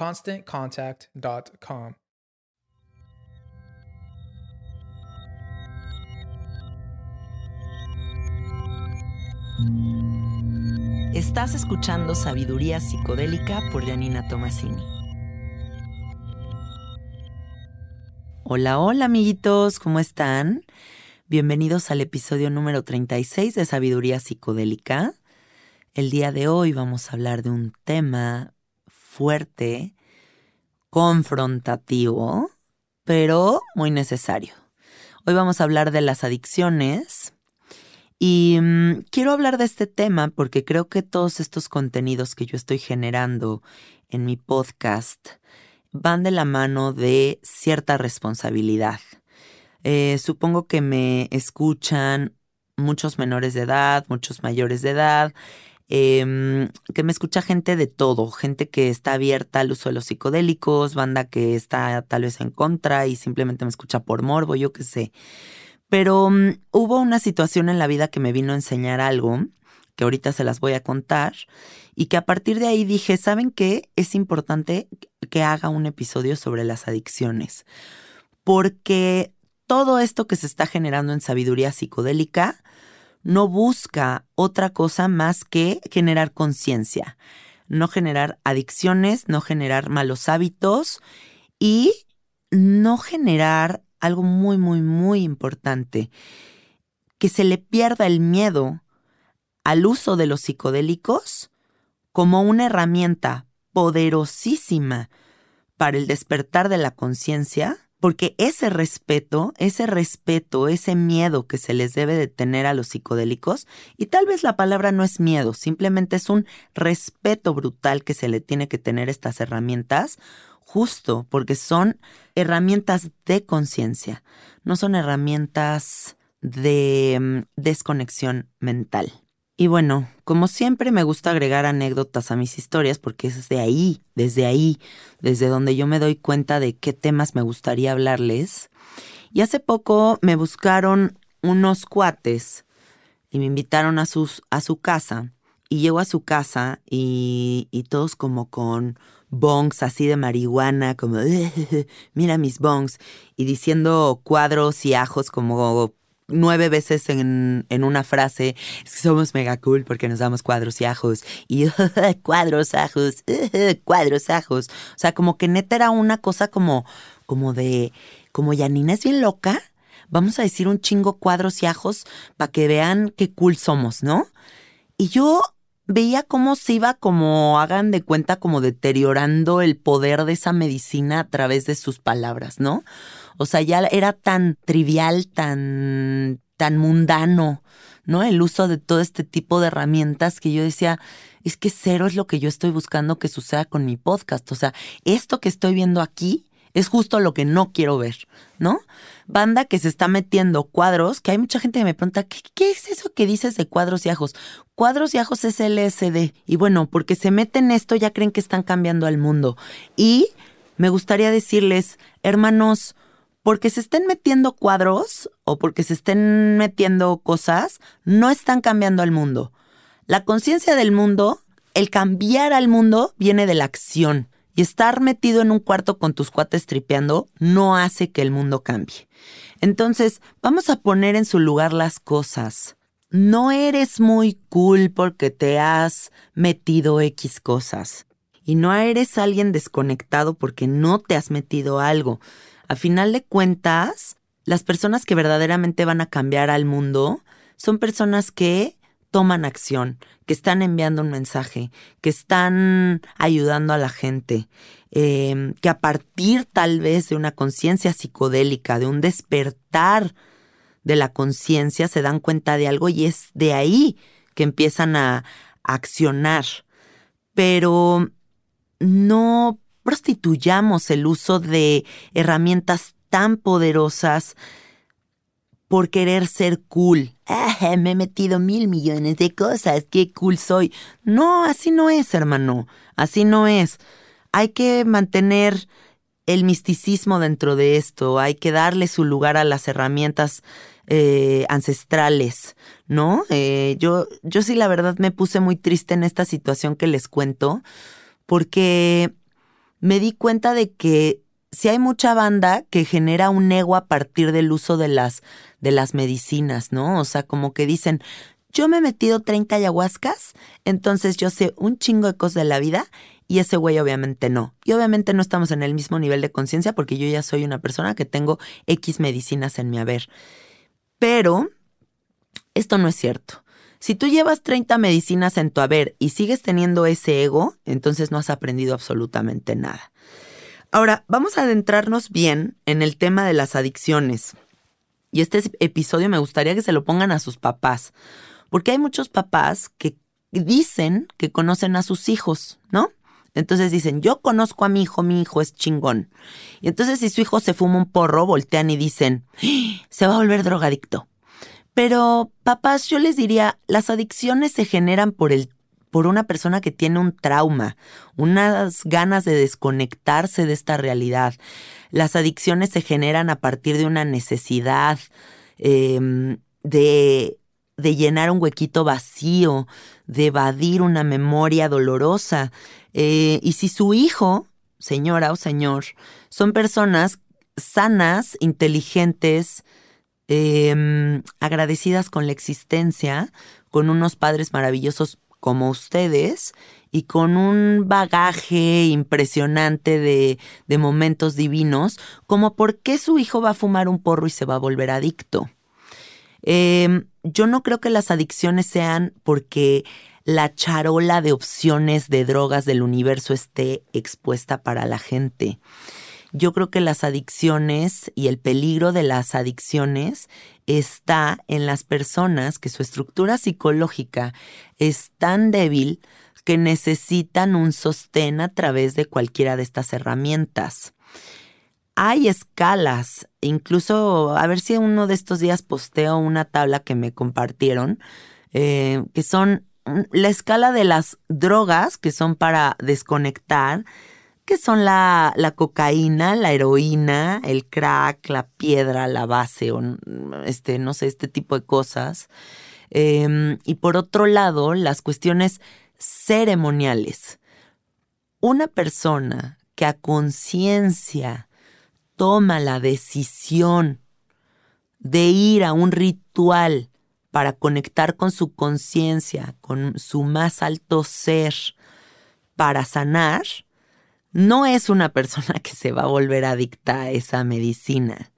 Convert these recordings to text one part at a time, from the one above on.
ConstantContact.com. Estás escuchando Sabiduría Psicodélica por Janina Tomasini. Hola, hola amiguitos, ¿cómo están? Bienvenidos al episodio número 36 de Sabiduría Psicodélica. El día de hoy vamos a hablar de un tema fuerte, confrontativo, pero muy necesario. Hoy vamos a hablar de las adicciones y mm, quiero hablar de este tema porque creo que todos estos contenidos que yo estoy generando en mi podcast van de la mano de cierta responsabilidad eh, supongo que me escuchan muchos menores de edad, muchos mayores de edad, em, que me escucha gente de todo, gente que está abierta al uso de los psicodélicos, banda que está tal vez en contra y simplemente me escucha por morbo, yo qué sé. Pero mm, hubo una situación en la vida que me vino a enseñar algo, que ahorita se las voy a contar, y que a partir de ahí dije, ¿saben qué? Es importante que haga un episodio sobre las adicciones, porque todo esto que se está generando en sabiduría psicodélica no busca otra cosa más que generar conciencia, no generar adicciones, no generar malos hábitos y no generar algo muy, muy, muy importante, que se le pierda el miedo al uso de los psicodélicos como una herramienta poderosísima para el despertar de la conciencia porque ese respeto, ese respeto, ese miedo que se les debe de tener a los psicodélicos, y tal vez la palabra no es miedo, simplemente es un respeto brutal que se le tiene que tener a estas herramientas, justo porque son herramientas de conciencia, no son herramientas de mm, desconexión mental. Y bueno, como siempre me gusta agregar anécdotas a mis historias porque es de ahí, desde ahí, desde donde yo me doy cuenta de qué temas me gustaría hablarles. Y hace poco me buscaron unos cuates y me invitaron a, sus, a su casa. Y llego a su casa y, y todos como con bongs así de marihuana, como, mira mis bongs, y diciendo cuadros y ajos como nueve veces en, en, una frase, es que somos mega cool porque nos damos cuadros y ajos. Y cuadros, ajos, cuadros, ajos. O sea, como que neta era una cosa como, como de, como Yanina es bien loca, vamos a decir un chingo cuadros y ajos para que vean qué cool somos, ¿no? Y yo veía cómo se iba como, hagan de cuenta, como deteriorando el poder de esa medicina a través de sus palabras, ¿no? O sea, ya era tan trivial, tan, tan mundano, ¿no? El uso de todo este tipo de herramientas que yo decía, es que cero es lo que yo estoy buscando que suceda con mi podcast. O sea, esto que estoy viendo aquí es justo lo que no quiero ver, ¿no? Banda que se está metiendo cuadros, que hay mucha gente que me pregunta, ¿qué, es eso que dices de cuadros y ajos? Cuadros y ajos es LSD. Y bueno, porque se meten esto ya creen que están cambiando al mundo. Y me gustaría decirles, hermanos, porque se estén metiendo cuadros o porque se estén metiendo cosas, no están cambiando al mundo. La conciencia del mundo, el cambiar al mundo, viene de la acción. Y estar metido en un cuarto con tus cuates tripeando no hace que el mundo cambie. Entonces, vamos a poner en su lugar las cosas. No eres muy cool porque te has metido X cosas. Y no eres alguien desconectado porque no te has metido algo. A final de cuentas, las personas que verdaderamente van a cambiar al mundo son personas que toman acción, que están enviando un mensaje, que están ayudando a la gente, em, que a partir tal vez de una conciencia psicodélica, de un despertar de la conciencia, se dan cuenta de algo y es de ahí que empiezan a, a accionar. Pero no prostituyamos el uso de herramientas tan poderosas por querer ser cool. Ah, me he metido mil millones de cosas, qué cool soy. No, así no es, hermano, así no es. Hay que mantener el misticismo dentro de esto, hay que darle su lugar a las herramientas eh, ancestrales, ¿no? Eh, yo, yo sí la verdad me puse muy triste en esta situación que les cuento, porque me di cuenta de que si hay mucha banda que genera un ego a partir del uso de las, de las medicinas, ¿no? O sea, como que dicen, yo me he metido 30 ayahuascas, entonces yo sé un chingo de cosas de la vida y ese güey obviamente no. Y obviamente no estamos en el mismo nivel de conciencia porque yo ya soy una persona que tengo X medicinas en mi haber. Pero esto no es cierto. Si tú llevas 30 medicinas en tu haber y sigues teniendo ese ego, entonces no has aprendido absolutamente nada. Ahora, vamos a adentrarnos bien en el tema de las adicciones. Y este episodio me gustaría que se lo pongan a sus papás, porque hay muchos papás que dicen que conocen a sus hijos, ¿no? Entonces dicen, yo conozco a mi hijo, mi hijo es chingón. Y entonces si su hijo se fuma un porro, voltean y dicen, ¡Ah! se va a volver drogadicto. Pero, papás, yo les diría, las adicciones se generan por el por una persona que tiene un trauma, unas ganas de desconectarse de esta realidad. Las adicciones se generan a partir de una necesidad em, de, llenar un huequito vacío, de evadir una memoria dolorosa. Eh, y si su hijo, señora o señor, son personas sanas, inteligentes, em, agradecidas con la existencia, con unos padres maravillosos, como ustedes y con un bagaje impresionante de, de momentos divinos, como por qué su hijo va a fumar un porro y se va a volver adicto. Em, yo no creo que las adicciones sean porque la charola de opciones de drogas del universo esté expuesta para la gente. Yo creo que las adicciones y el peligro de las adicciones está en las personas que su estructura psicológica es tan débil que necesitan un sostén a través de cualquiera de estas herramientas. Hay escalas, incluso a ver si uno de estos días posteo una tabla que me compartieron, eh, que son la escala de las drogas que son para desconectar, que son la, cocaína, la heroína, el crack, la piedra, la base, o este, no sé, este tipo de cosas. Em, y por otro lado, las cuestiones ceremoniales. Una persona que a conciencia toma la decisión de ir a un ritual para conectar con su conciencia, con su más alto ser, para sanar, no es una persona que se va a volver adicta a esa medicina.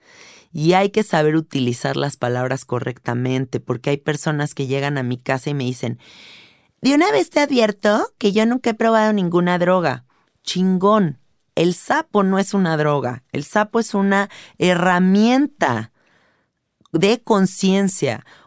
Y hay que saber utilizar las palabras correctamente, porque hay personas que llegan a mi casa y me dicen, De una vez te advierto que yo nunca he probado ninguna droga. Chingón. El sapo no es una droga. El sapo es una herramienta de conciencia,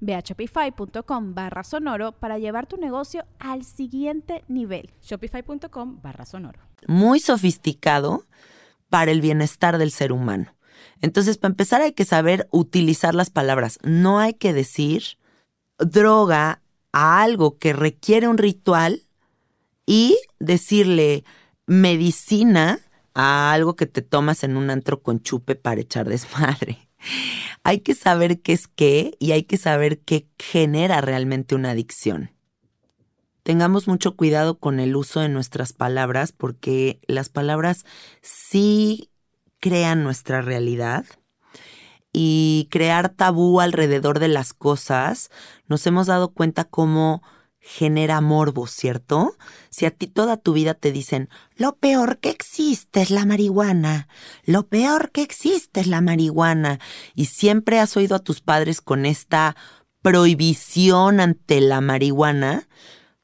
Ve a shopify.com barra sonoro para llevar tu negocio al siguiente nivel. Shopify.com barra sonoro. Muy sofisticado para el bienestar del ser humano. Entonces, para empezar hay que saber utilizar las palabras. No hay que decir droga a algo que requiere un ritual y decirle medicina a algo que te tomas en un antro con chupe para echar desmadre. Hay que saber qué es qué y hay que saber qué genera realmente una adicción. Tengamos mucho cuidado con el uso de nuestras palabras porque las palabras sí crean nuestra realidad y crear tabú alrededor de las cosas, nos hemos dado cuenta cómo genera morbo, ¿cierto? Si a ti toda tu vida te dicen, lo peor que existe es la marihuana, lo peor que existe es la marihuana, y siempre has oído a tus padres con esta prohibición ante la marihuana,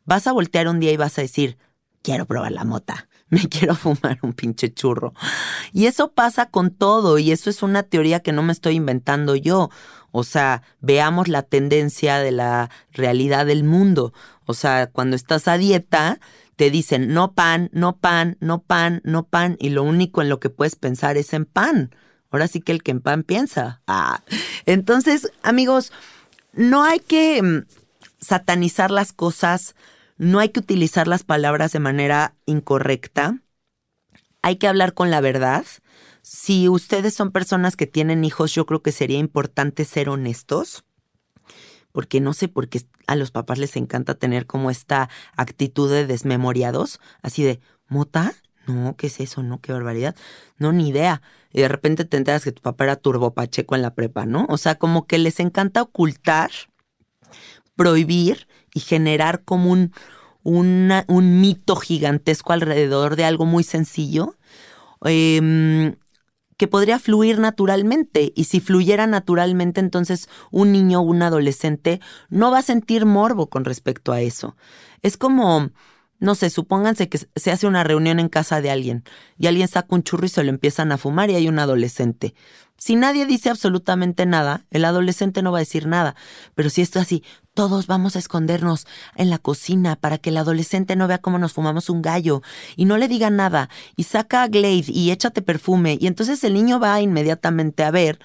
vas a voltear un día y vas a decir, quiero probar la mota, me quiero fumar un pinche churro. Y eso pasa con todo, y eso es una teoría que no me estoy inventando yo. O sea, veamos la tendencia de la realidad del mundo. O sea, cuando estás a dieta, te dicen no pan, no pan, no pan, no pan, y lo único en lo que puedes pensar es en pan. Ahora sí que el que en pan piensa. Ah. Entonces, amigos, no hay que mm, satanizar las cosas, no hay que utilizar las palabras de manera incorrecta. Hay que hablar con la verdad si ustedes son personas que tienen hijos, yo creo que sería importante ser honestos, porque no sé por qué a los papás les encanta tener como esta actitud de desmemoriados, así de, ¿mota? No, ¿qué es eso? No, qué barbaridad. No, ni idea. Y de repente te enteras que tu papá era turbopacheco en la prepa, ¿no? O sea, como que les encanta ocultar, prohibir y generar como un, un mito gigantesco alrededor de algo muy sencillo. Eh, que podría fluir naturalmente. Y si fluyera naturalmente, entonces un niño o un adolescente no va a sentir morbo con respecto a eso. Es como, no sé, supónganse que se hace una reunión en casa de alguien y alguien saca un churro y se lo empiezan a fumar y hay un adolescente. Si nadie dice absolutamente nada, el adolescente no va a decir nada. Pero si esto es así, todos vamos a escondernos en la cocina para que el adolescente no vea cómo nos fumamos un gallo y no le diga nada y saca a Glade y échate perfume y entonces el niño va inmediatamente a ver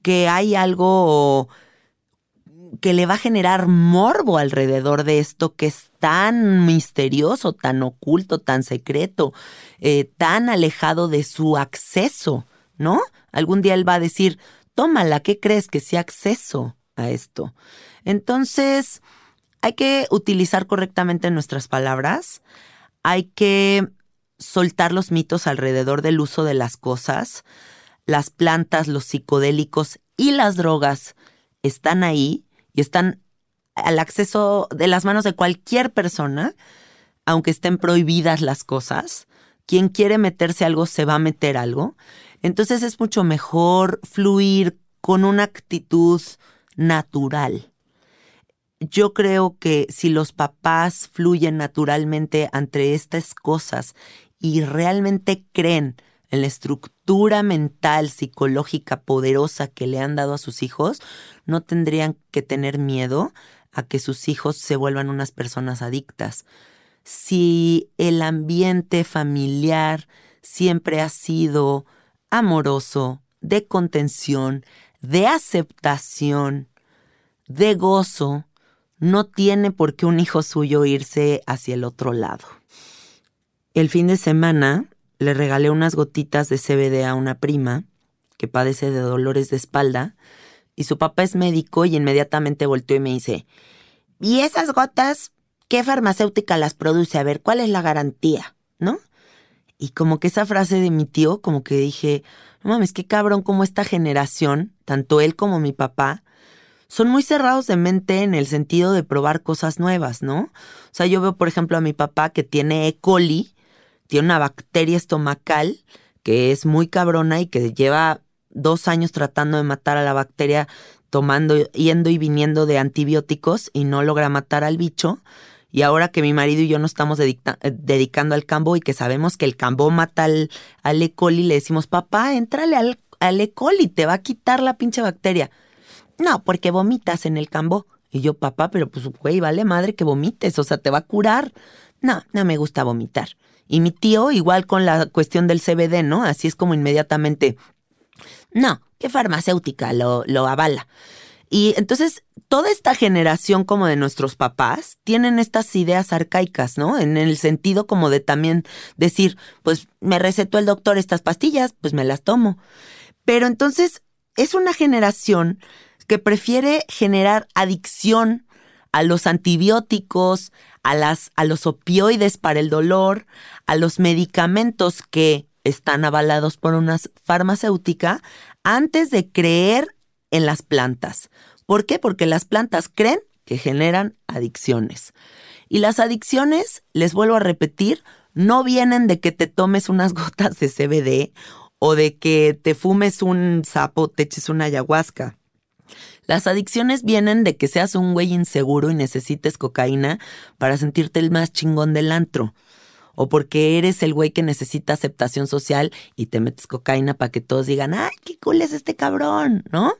que hay algo que le va a generar morbo alrededor de esto que es tan misterioso, tan oculto, tan secreto, eh, tan alejado de su acceso, ¿no? Algún día él va a decir, tómala, ¿qué crees que sea acceso a esto? Entonces, hay que utilizar correctamente nuestras palabras, hay que soltar los mitos alrededor del uso de las cosas. Las plantas, los psicodélicos y las drogas están ahí y están al acceso de las manos de cualquier persona, aunque estén prohibidas las cosas. Quien quiere meterse algo se va a meter algo. Entonces es mucho mejor fluir con una actitud natural yo creo que si los papás fluyen naturalmente ante estas cosas y realmente creen en la estructura mental, psicológica poderosa que le han dado a sus hijos, no tendrían que tener miedo a que sus hijos se vuelvan unas personas adictas. Si el ambiente familiar siempre ha sido amoroso, de contención, de aceptación, de gozo, no tiene por qué un hijo suyo irse hacia el otro lado. El fin de semana le regalé unas gotitas de CBD a una prima que padece de dolores de espalda y su papá es médico y inmediatamente volteó y me dice, ¿y esas gotas qué farmacéutica las produce? A ver, ¿cuál es la garantía? ¿No? Y como que esa frase de mi tío, como que dije, no mames, qué cabrón como esta generación, tanto él como mi papá, son muy cerrados de mente en el sentido de probar cosas nuevas, ¿no? O sea, yo veo, por ejemplo, a mi papá que tiene E. coli, tiene una bacteria estomacal que es muy cabrona y que lleva dos años tratando de matar a la bacteria, tomando, yendo y viniendo de antibióticos y no logra matar al bicho. Y ahora que mi marido y yo nos estamos eh, dedicando al cambo y que sabemos que el cambo mata al, E. coli, le decimos, papá, entrale al, al E. coli, te va a quitar la pinche bacteria. No, porque vomitas en el cambo. Y yo, papá, pero pues, güey, vale madre que vomites, o sea, te va a curar. No, no me gusta vomitar. Y mi tío, igual con la cuestión del CBD, ¿no? Así es como inmediatamente, no, ¿qué farmacéutica lo, lo avala? Y entonces, toda esta generación como de nuestros papás tienen estas ideas arcaicas, ¿no? En el sentido como de también decir, pues me recetó el doctor estas pastillas, pues me las tomo. Pero entonces, es una generación que prefiere generar adicción a los antibióticos, a, las, a los opioides para el dolor, a los medicamentos que están avalados por una farmacéutica, antes de creer en las plantas. ¿Por qué? Porque las plantas creen que generan adicciones. Y las adicciones, les vuelvo a repetir, no vienen de que te tomes unas gotas de CBD o de que te fumes un sapo, te eches una ayahuasca. Las adicciones vienen de que seas un güey inseguro y necesites cocaína para sentirte el más chingón del antro. O porque eres el güey que necesita aceptación social y te metes cocaína para que todos digan, ay, qué cool es este cabrón, ¿no?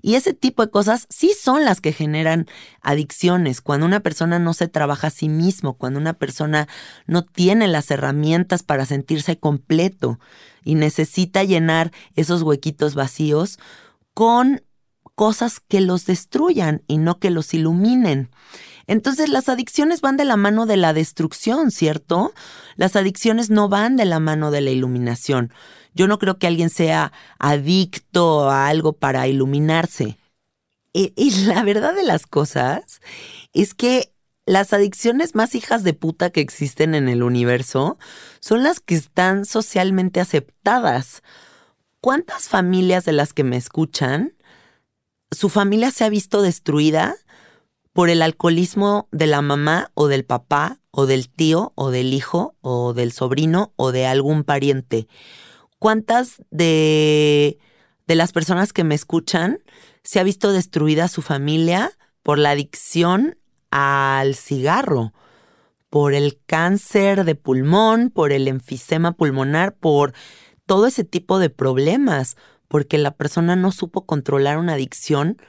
Y ese tipo de cosas sí son las que generan adicciones. Cuando una persona no se trabaja a sí mismo, cuando una persona no tiene las herramientas para sentirse completo y necesita llenar esos huequitos vacíos con cosas que los destruyan y no que los iluminen. Entonces las adicciones van de la mano de la destrucción, ¿cierto? Las adicciones no van de la mano de la iluminación. Yo no creo que alguien sea adicto a algo para iluminarse. Y, la verdad de las cosas es que las adicciones más hijas de puta que existen en el universo son las que están socialmente aceptadas. ¿Cuántas familias de las que me escuchan su familia se ha visto destruida por el alcoholismo de la mamá o del papá o del tío o del hijo o del sobrino o de algún pariente. ¿Cuántas de, de las personas que me escuchan se ha visto destruida su familia por la adicción al cigarro? por el cáncer de pulmón, por el enfisema pulmonar, por todo ese tipo de problemas porque la persona no supo controlar una adicción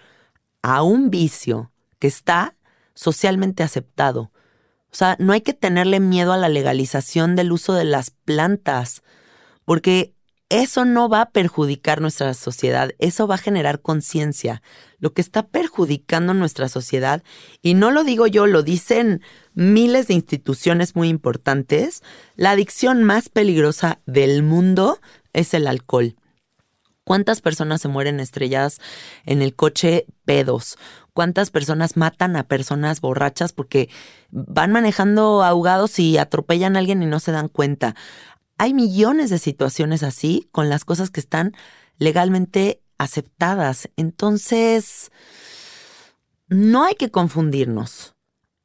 a un vicio que está socialmente aceptado. O sea, no hay que tenerle miedo a la legalización del uso de las plantas, porque eso no va a perjudicar nuestra sociedad, eso va a generar conciencia. Lo que está perjudicando nuestra sociedad, y no lo digo yo, lo dicen miles de instituciones muy importantes, la adicción más peligrosa del mundo es el alcohol. ¿Cuántas personas se mueren estrelladas en el coche pedos? ¿Cuántas personas matan a personas borrachas porque van manejando ahogados y atropellan a alguien y no se dan cuenta? Hay millones de situaciones así con las cosas que están legalmente aceptadas. Entonces, no hay que confundirnos.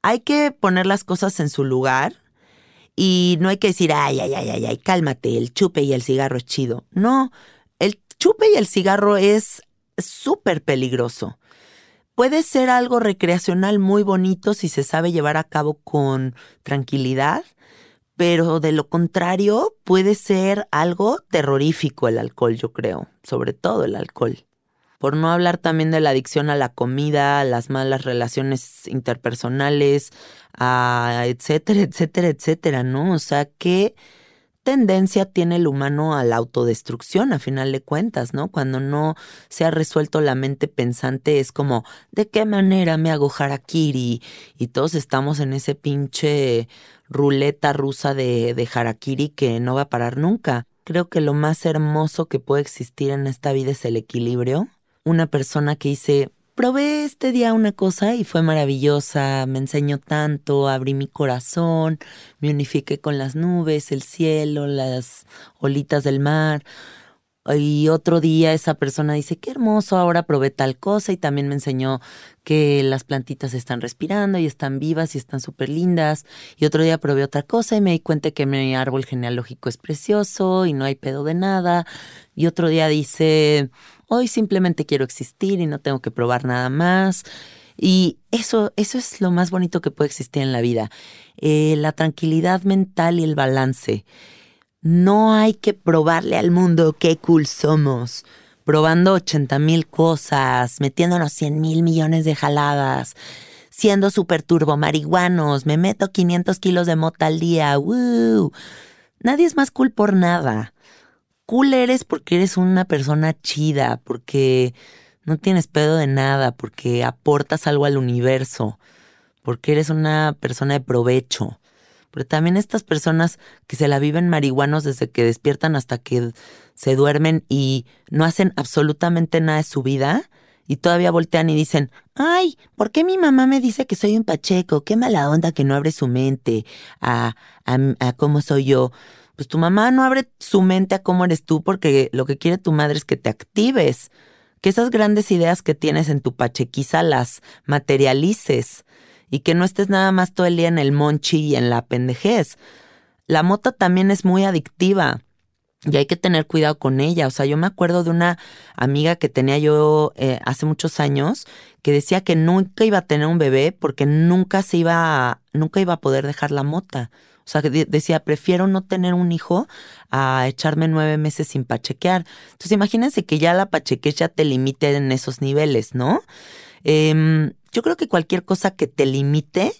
Hay que poner las cosas en su lugar y no hay que decir, ay, ay, ay, ay, ay, cálmate, el chupe y el cigarro es chido. No, chupe y el cigarro es súper peligroso. Puede ser algo recreacional muy bonito si se sabe llevar a cabo con tranquilidad, pero de lo contrario puede ser algo terrorífico el alcohol, yo creo, sobre todo el alcohol. Por no hablar también de la adicción a la comida, a las malas relaciones interpersonales, a etcétera, etcétera, etcétera, ¿no? O sea, qué tendencia tiene el humano a la autodestrucción, a final de cuentas, ¿no? Cuando no se ha resuelto la mente pensante, es como, ¿de qué manera me hago harakiri? Y todos estamos en ese pinche ruleta rusa de, de harakiri que no va a parar nunca. Creo que lo más hermoso que puede existir en esta vida es el equilibrio. Una persona que dice, probé este día una cosa y fue maravillosa, me enseñó tanto, abrí mi corazón, me unifiqué con las nubes, el cielo, las olitas del mar. Y otro día esa persona dice, qué hermoso, ahora probé tal cosa y también me enseñó que las plantitas están respirando y están vivas y están súper lindas. Y otro día probé otra cosa y me di cuenta que mi árbol genealógico es precioso y no hay pedo de nada. Y otro día dice, Hoy simplemente quiero existir y no tengo que probar nada más. Y eso, eso es lo más bonito que puede existir en la vida. Eh, la tranquilidad mental y el balance. No hay que probarle al mundo qué cool somos. Probando 80 mil cosas, metiéndonos 100 mil millones de jaladas, siendo super turbo marihuanos, me meto 500 kilos de mota al día. Nadie es más cool por nada cool eres porque eres una persona chida, porque no tienes pedo de nada, porque aportas algo al universo, porque eres una persona de provecho. Pero también estas personas que se la viven marihuanos desde que despiertan hasta que se duermen y no hacen absolutamente nada de su vida y todavía voltean y dicen, ay, ¿por qué mi mamá me dice que soy un pacheco? Qué mala onda que no abre su mente a, a, cómo soy yo pues tu mamá no abre su mente a cómo eres tú porque lo que quiere tu madre es que te actives, que esas grandes ideas que tienes en tu pachequiza las materialices y que no estés nada más todo el día en el monchi y en la pendejez. La mota también es muy adictiva y hay que tener cuidado con ella. O sea, yo me acuerdo de una amiga que tenía yo eh, hace muchos años que decía que nunca iba a tener un bebé porque nunca se iba nunca iba a poder dejar la mota. O sea, decía, prefiero no tener un hijo a echarme nueve meses sin pachequear. Entonces, imagínense que ya la pacheque ya te limite en esos niveles, ¿no? Em, yo creo que cualquier cosa que te limite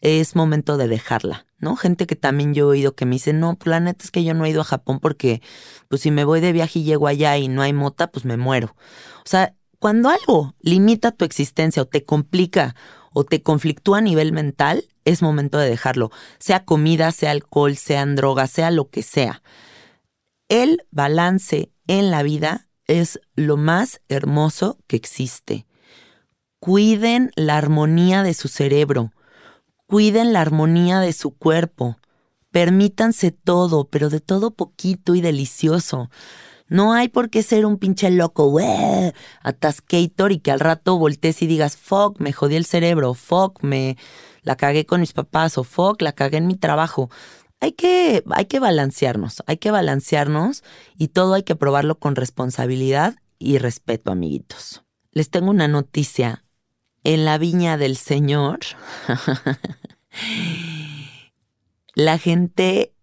es momento de dejarla, ¿no? Gente que también yo he oído que me dice, no, pues la neta es que yo no he ido a Japón porque, pues si me voy de viaje y llego allá y no hay mota, pues me muero. O sea, cuando algo limita tu existencia o te complica o te conflictúa a nivel mental, es momento de dejarlo, sea comida, sea alcohol, sean drogas, sea lo que sea. El balance en la vida es lo más hermoso que existe. Cuiden la armonía de su cerebro, cuiden la armonía de su cuerpo, permítanse todo, pero de todo poquito y delicioso. No hay por qué ser un pinche loco, atascator y que al rato voltees y digas, fuck, me jodí el cerebro, fuck, me, la cagué con mis papás o fuck, la cagué en mi trabajo. Hay que, hay que balancearnos, hay que balancearnos y todo hay que probarlo con responsabilidad y respeto, amiguitos. Les tengo una noticia. En la viña del Señor, la gente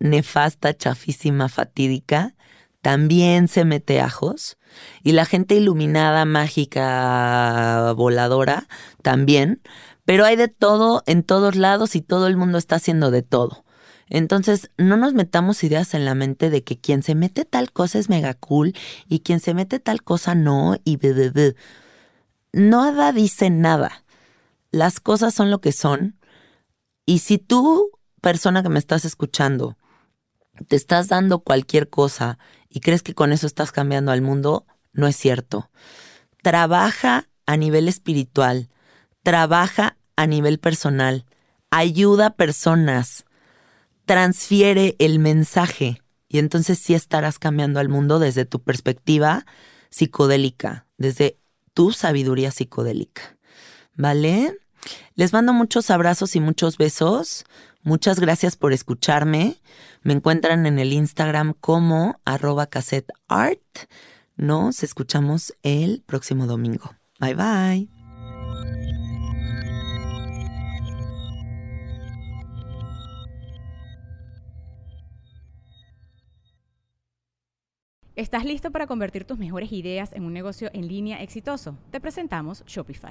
nefasta, chafísima, fatídica, también se mete ajos. Y la gente iluminada, mágica, voladora, también. Pero hay de todo en todos lados y todo el mundo está haciendo de todo. Entonces, no nos metamos ideas en la mente de que quien se mete tal cosa es mega cool y quien se mete tal cosa no y de, Nada dice nada. Las cosas son lo que son. Y si tú, persona que me estás escuchando, te estás dando cualquier cosa y crees que con eso estás cambiando al mundo, no es cierto. Trabaja a nivel espiritual trabaja a nivel personal, ayuda a personas, transfiere el mensaje y entonces sí estarás cambiando al mundo desde tu perspectiva psicodélica, desde tu sabiduría psicodélica. ¿Vale? Les mando muchos abrazos y muchos besos. Muchas gracias por escucharme. Me encuentran en el Instagram como arroba cassetteart. Nos escuchamos el próximo domingo. Bye bye. ¿Estás listo para convertir tus mejores ideas en un negocio en línea exitoso? Te presentamos Shopify.